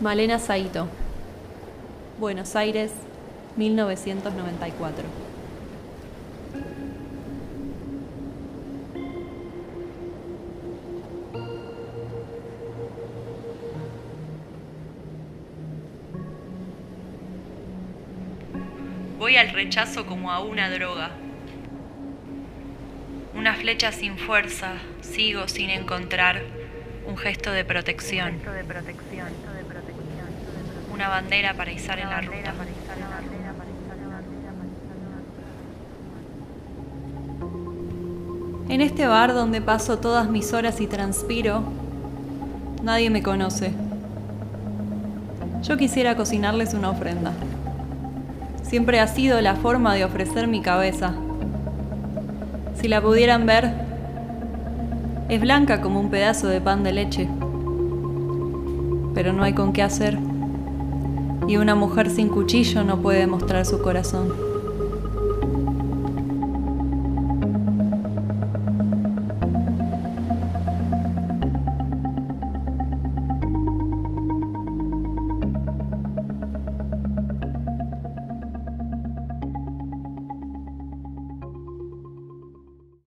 Malena Saito, Buenos Aires, 1994. Voy al rechazo como a una droga. Una flecha sin fuerza, sigo sin encontrar un gesto de protección. Una bandera para izar en la ruta. En este bar donde paso todas mis horas y transpiro, nadie me conoce. Yo quisiera cocinarles una ofrenda. Siempre ha sido la forma de ofrecer mi cabeza. Si la pudieran ver, es blanca como un pedazo de pan de leche. Pero no hay con qué hacer. Y una mujer sin cuchillo no puede mostrar su corazón.